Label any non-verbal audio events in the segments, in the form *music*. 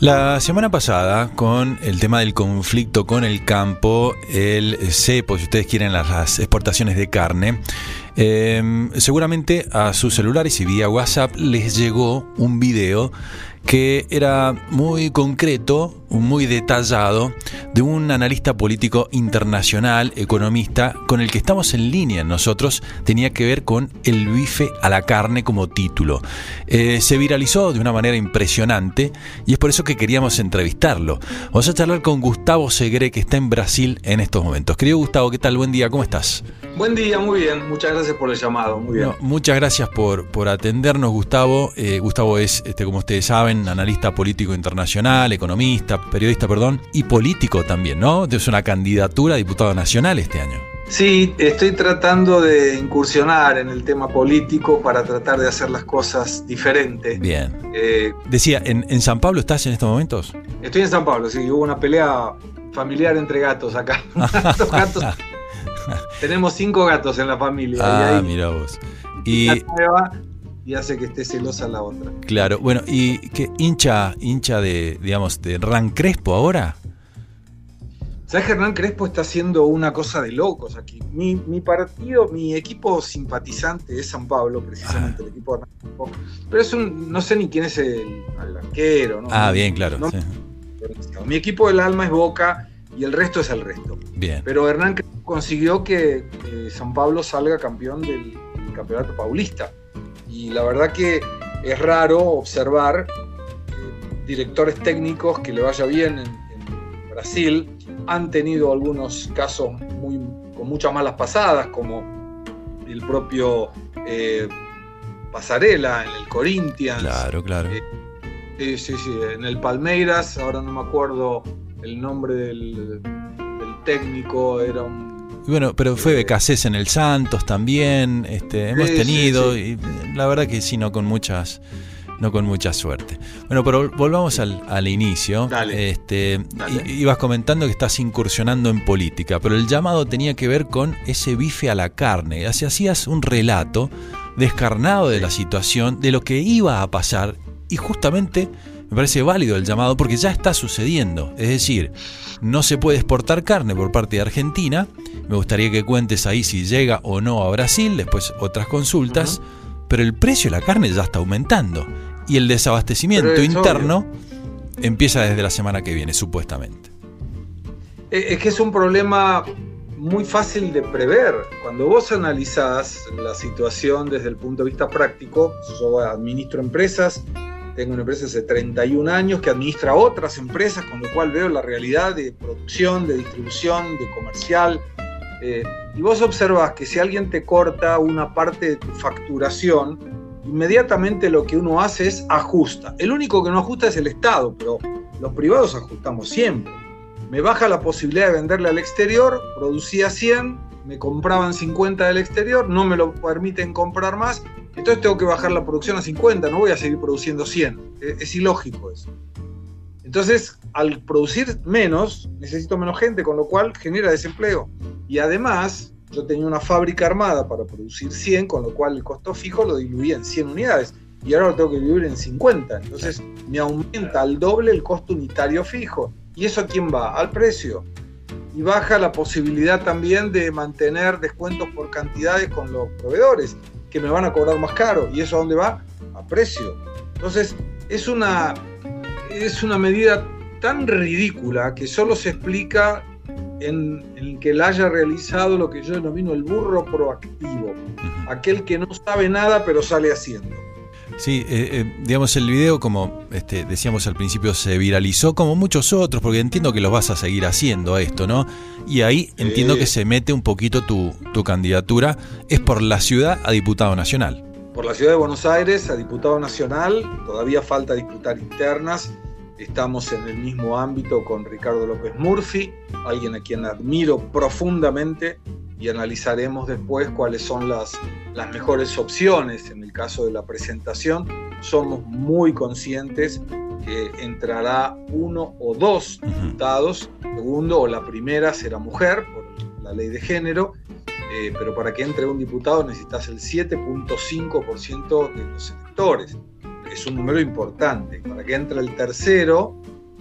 La semana pasada, con el tema del conflicto con el campo, el cepo, si ustedes quieren, las exportaciones de carne, eh, seguramente a sus celulares y vía WhatsApp les llegó un video que era muy concreto, muy detallado, de un analista político internacional, economista, con el que estamos en línea nosotros, tenía que ver con el bife a la carne como título. Eh, se viralizó de una manera impresionante y es por eso que queríamos entrevistarlo. Vamos a charlar con Gustavo Segre, que está en Brasil en estos momentos. Querido Gustavo, ¿qué tal? Buen día, ¿cómo estás? Buen día, muy bien. Muchas gracias por el llamado. Muy bien. muchas gracias por, por atendernos, Gustavo. Eh, Gustavo es, este, como ustedes saben, analista político internacional, economista, periodista, perdón, y político también, ¿no? Es una candidatura a diputado nacional este año. Sí, estoy tratando de incursionar en el tema político para tratar de hacer las cosas diferentes. Bien. Eh, Decía, ¿en, ¿en San Pablo estás en estos momentos? Estoy en San Pablo, sí. Hubo una pelea familiar entre gatos acá. *laughs* *laughs* gatos Tenemos cinco gatos en la familia. Ah, mira vos. Y, y hace que esté celosa la otra. Claro, bueno, ¿y qué hincha, hincha de, digamos, de Hernán Crespo ahora? ¿Sabes que Hernán Crespo está haciendo una cosa de locos aquí? Mi, partido, mi equipo simpatizante es San Pablo, precisamente, el equipo de Hernán Crespo. Pero es un, no sé ni quién es el, arquero, ¿no? Ah, bien, claro. Mi equipo del alma es Boca y el resto es el resto. Bien. Pero Hernán consiguió que San Pablo salga campeón del, campeonato paulista. Y la verdad que es raro observar eh, directores técnicos que le vaya bien en, Brasil. Han tenido algunos casos muy, con muchas malas pasadas, como el propio eh, Pasarela en el Corinthians. Claro, claro. Eh, sí, sí, en el Palmeiras, ahora no me acuerdo el nombre del, técnico, era un bueno, pero fue Becasés en el Santos también, este, hemos tenido, y la verdad que sí, no con muchas, no con mucha suerte. Bueno, pero volvamos al, inicio. Este, Ibas comentando que estás incursionando en política, pero el llamado tenía que ver con ese bife a la carne. Así hacías un relato descarnado de la situación, de lo que iba a pasar, y justamente me parece válido el llamado porque ya está sucediendo. Es decir, no se puede exportar carne por parte de Argentina. Me gustaría que cuentes ahí si llega o no a Brasil, después otras consultas. Pero el precio de la carne ya está aumentando. Y el desabastecimiento interno empieza desde la semana que viene, supuestamente. Eh, es que es un problema muy fácil de prever. Cuando vos analizás la situación desde el punto de vista práctico, yo administro empresas, tengo una empresa hace 31 años que administra otras empresas, con lo cual veo la realidad de producción, de distribución, de comercial. Eh, y vos observas que si alguien te corta una parte de tu facturación, inmediatamente lo que uno hace es ajusta. El único que no ajusta es el Estado, pero los privados ajustamos siempre. Me baja la posibilidad de venderle al exterior, producía 100, me compraban 50 del exterior, no me lo permiten comprar más, entonces tengo que bajar la producción a 50, no voy a seguir produciendo 100. E, es, ilógico eso. Entonces, al producir menos, necesito menos gente, con lo cual genera desempleo. Y además, yo tenía una fábrica armada para producir 100, con lo cual el costo fijo lo diluía en 100 unidades. Y ahora lo tengo que diluir en 50. Entonces, me aumenta al doble el costo unitario fijo. ¿Y eso a quién va? Al precio y baja la posibilidad también de mantener descuentos por cantidades con los proveedores, que me van a cobrar más caro. ¿Y eso a dónde va? A precio. Entonces, es una, es una medida tan ridícula que solo se explica en, en, que él haya realizado lo que yo denomino el burro proactivo, aquel que no sabe nada pero sale haciendo. Sí, eh, eh, digamos, el video, como este, decíamos al principio, se viralizó como muchos otros, porque entiendo que lo vas a seguir haciendo esto, ¿no? Y ahí entiendo que se mete un poquito tu, tu candidatura, es por la ciudad a diputado nacional. Por la ciudad de Buenos Aires a diputado nacional, todavía falta disputar internas, estamos en el mismo ámbito con Ricardo López Murphy, alguien a quien admiro profundamente y analizaremos después cuáles son las, las mejores opciones en el caso de la presentación. Somos muy conscientes que entrará uno o dos diputados, segundo o la primera será mujer por la ley de género, eh, pero para que entre un diputado necesitas el 7.5% de los electores. Es un número importante. Para que entre el tercero,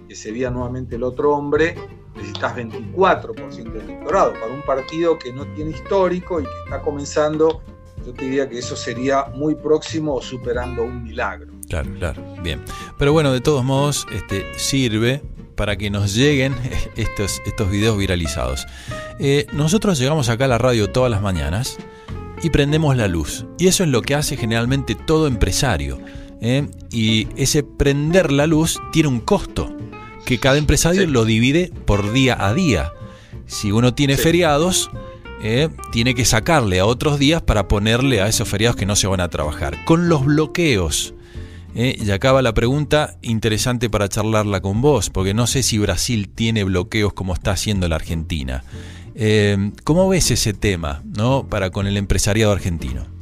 que sería nuevamente el otro hombre, necesitas 24% del electorado. Para un partido que no tiene histórico y que está comenzando, yo te diría que eso sería muy próximo o superando un milagro. Claro, claro, bien. Pero bueno, de todos modos, este, sirve para que nos lleguen *laughs* estos, estos videos viralizados. Eh, nosotros llegamos acá a la radio todas las mañanas y prendemos la luz. Y eso es lo que hace generalmente todo empresario. ¿Eh? Y ese prender la luz tiene un costo, que cada empresario lo divide por día a día. Si uno tiene feriados, ¿eh? tiene que sacarle a otros días para ponerle a esos feriados que no se van a trabajar. Con los bloqueos eh, y acaba la pregunta interesante para charlarla con vos, porque no sé si Brasil tiene bloqueos como está haciendo la Argentina. Eh, ¿Cómo ves ese tema ¿no? para con el empresariado argentino?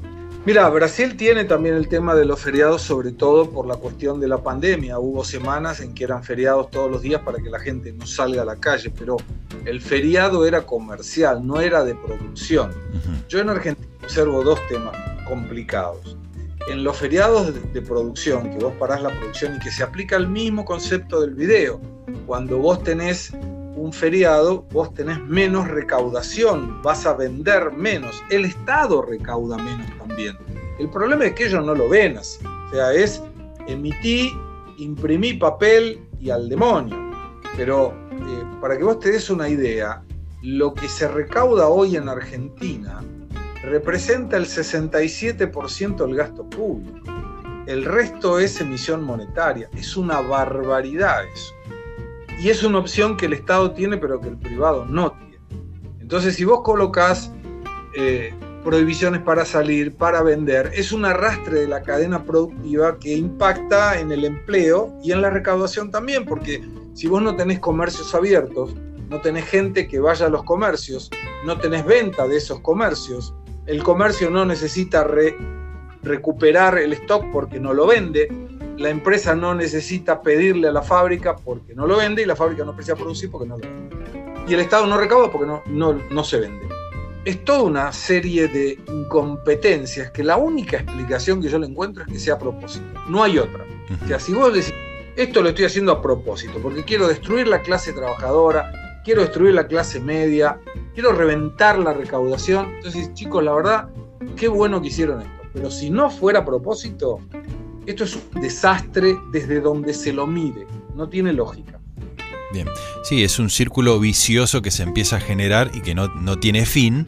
Mira, Brasil tiene también el tema de los feriados, sobre todo por la cuestión de la pandemia. Hubo semanas en que eran feriados todos los días para que la gente no salga a la calle, pero el feriado era comercial, no era de producción. Yo en Argentina observo dos temas complicados en los feriados de, producción, que vos parás la producción y que se aplica el mismo concepto del video. Cuando vos tenés un feriado, vos tenés menos recaudación, vas a vender menos. El Estado recauda menos también. El problema es que ellos no lo ven así. O sea, es emití, imprimí papel y al demonio. Pero eh, para que vos te una idea, lo que se recauda hoy en Argentina representa el 67% del gasto público. El resto es emisión monetaria. Es una barbaridad eso. Y es una opción que el Estado tiene pero que el privado no tiene. Entonces si vos colocas eh, prohibiciones para salir, para vender, es un arrastre de la cadena productiva que impacta en el empleo y en la recaudación también, porque si vos no tenés comercios abiertos, no tenés gente que vaya a los comercios, no tenés venta de esos comercios, el comercio no necesita recuperar el stock porque no lo vende, la empresa no necesita pedirle a la fábrica porque no lo vende y la fábrica no precisa producir porque no lo vende. Y el Estado no recauda porque no, no, no se vende. Es toda una serie de incompetencias que la única explicación que yo le encuentro es que sea a propósito. No hay otra. O sea, si vos decís, esto lo estoy haciendo a propósito, porque quiero destruir la clase trabajadora, quiero destruir la clase media, quiero reventar la recaudación. Entonces, chicos, la verdad, qué bueno que hicieron esto. Pero si no fuera a propósito, esto es un desastre desde donde se lo mire. No tiene lógica. Bien, sí, es un círculo vicioso que se empieza a generar y que no, tiene fin,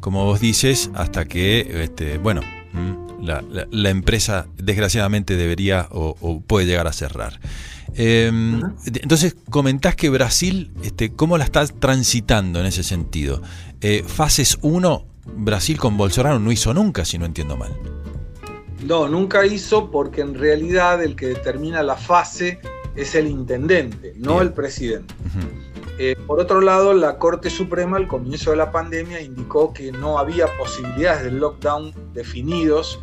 como vos dices, hasta que, este, bueno, mm, la, empresa desgraciadamente debería o puede llegar a cerrar. Em, entonces, comentás que Brasil, este, ¿cómo la está transitando en ese sentido? Eh, fases 1, Brasil con Bolsonaro no hizo nunca, si no entiendo mal. No, nunca hizo porque en realidad el que determina la fase es el intendente, no el presidente. Eh, por otro lado, la Corte Suprema al comienzo de la pandemia indicó que no había posibilidades de lockdown definidos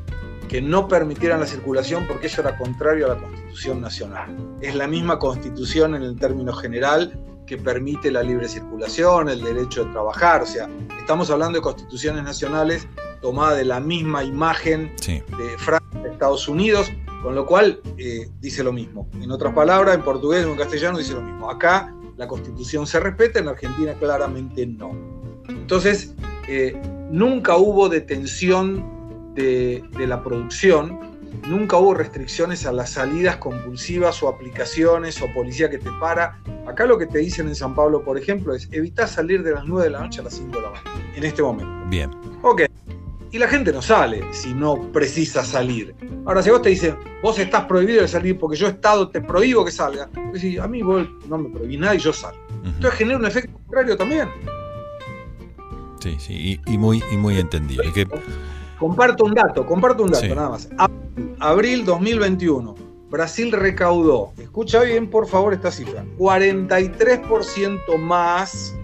que no permitieran la circulación porque eso era contrario a la Constitución Nacional. Es la misma Constitución en el término general que permite la libre circulación, el derecho de trabajar, o sea, estamos hablando de constituciones nacionales tomadas de la misma imagen de Francia, de Estados Unidos, con lo cual eh, dice lo mismo. En otras palabras, en portugués o en castellano dice lo mismo. Acá la constitución se respeta, en Argentina claramente no. Entonces, eh, nunca hubo detención de, la producción, nunca hubo restricciones a las salidas compulsivas o aplicaciones o policía que te para. Acá lo que te dicen en San Pablo, por ejemplo, es evitar salir de las 9 de la noche a las 5 de la mañana, en este momento. Bien. Ok. Y la gente no sale si no precisa salir. Ahora, si vos te dicen, vos estás prohibido de salir porque yo Estado te prohíbo que salga, decís, a mí vos no me prohibí nada y yo salgo. Entonces genera un efecto contrario también. Sí, sí, y, muy, y muy entendible. Que Comparto un dato, comparto un dato nada más. Abril 2021, Brasil recaudó, escucha bien por favor esta cifra, 43% más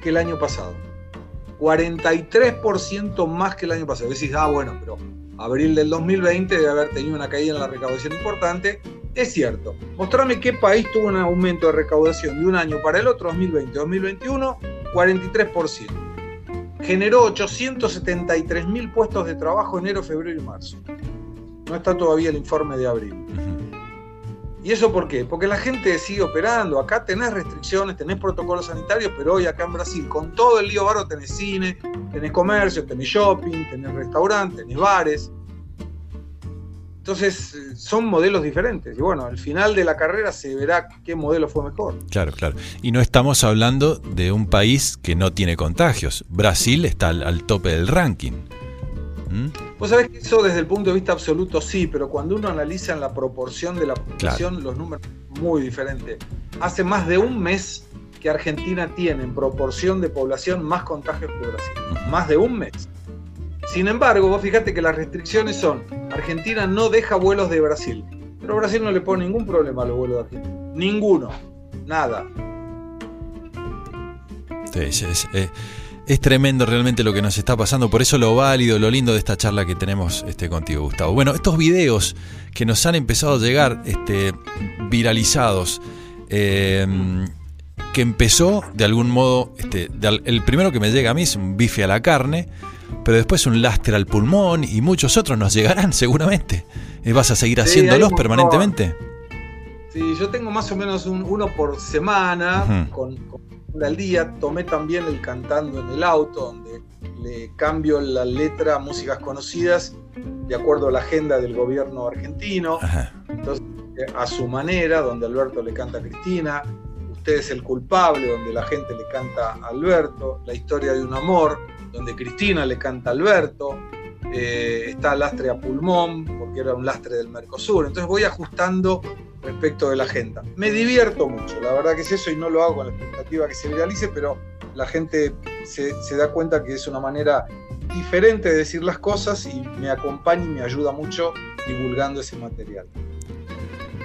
que el año pasado. 43% más que el año pasado. Decís, ah, bueno, pero abril del 2020 debe haber tenido una caída en la recaudación importante. Es cierto. Mostrame qué país tuvo un aumento de recaudación de un año para el otro, 2020-2021, 43% generó 873 mil puestos de trabajo enero, febrero y marzo. no está todavía el informe de abril. ¿Y eso por qué? Porque la gente sigue operando. Acá tenés restricciones, tenés protocolos sanitarios, pero hoy acá en Brasil, con todo el lío barro, tenés cine, tenés comercio, tenés shopping, tenés restaurantes, tenés bares. Entonces, eh, son modelos diferentes. Y bueno, al final de la carrera se verá qué modelo fue mejor. Claro, claro. Y no estamos hablando de un país que no tiene contagios. Brasil está al, tope del ranking. ¿Mm? Vos sabés que eso desde el punto de vista absoluto sí, pero cuando uno analiza en la proporción de la población, los números son muy diferentes. Hace más de un mes que Argentina tiene en proporción de población más contagios que Brasil. Más de un mes. Sin embargo, vos fíjate que las restricciones son, Argentina no deja vuelos de Brasil, pero Brasil no le pone ningún problema a los vuelos de Argentina. Ninguno. Nada. Es, tremendo realmente lo que nos está pasando, por eso lo válido, lo lindo de esta charla que tenemos este, contigo, Gustavo. Bueno, estos videos que nos han empezado a llegar este, viralizados, em, que empezó de algún modo, este, el primero que me llega a mí es un bife a la carne, pero después un lastre al pulmón y muchos otros nos llegarán *laughs* seguramente. Eh, ¿Vas a seguir haciéndolos permanentemente? Sí, yo tengo más o menos un, uno por semana, con, con al día. Tomé también el cantando en el auto, donde le cambio la letra a músicas conocidas de acuerdo a la agenda del gobierno argentino. Entonces, a su manera, donde Alberto le canta a Cristina, Usted es el culpable, donde la gente le canta a Alberto, La historia de un amor, donde Cristina le canta a Alberto, eh, está lastre a pulmón, porque era un lastre del Mercosur. Entonces voy ajustando respecto de la agenda. Me divierto mucho, la verdad que es eso y no lo hago con la expectativa que se realice, pero la gente se, da cuenta que es una manera diferente de decir las cosas y me acompaña y me ayuda mucho divulgando ese material.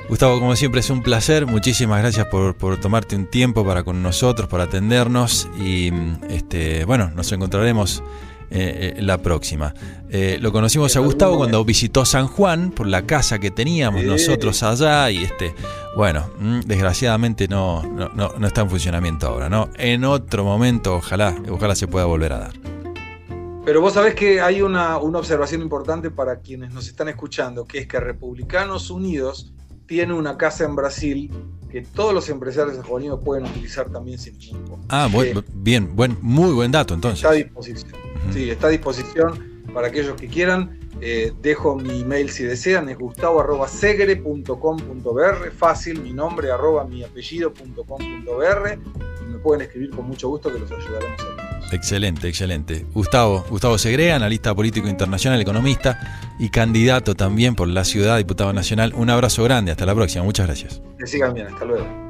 Gustavo, como siempre es un placer, muchísimas gracias por, tomarte un tiempo para con nosotros, por atendernos y este, bueno, nos encontraremos eh, eh, la próxima. Eh, lo conocimos a Gustavo cuando visitó San Juan por la casa que teníamos nosotros allá y este, bueno, mm, desgraciadamente no, no, está en funcionamiento ahora, ¿no? En otro momento ojalá, ojalá se pueda volver a dar. Pero vos sabés que hay una, una observación importante para quienes nos están escuchando, que es que Republicanos Unidos tiene una casa en Brasil que todos los empresarios sajoníes pueden utilizar también sin ningún Ah, bien, buen, muy buen dato entonces. Está a disposición. Sí, está a disposición para aquellos que quieran. Eh, dejo mi email si desean, es gustavo.segre.com.br, fácil, mi nombre, arroba mi apellido.com.br. Me pueden escribir con mucho gusto que los ayudaremos a Excelente, excelente. Gustavo, Gustavo Segre, analista político internacional, economista y candidato también por la ciudad, diputado nacional. Un abrazo grande, hasta la próxima, muchas gracias. Que sigan bien, hasta luego.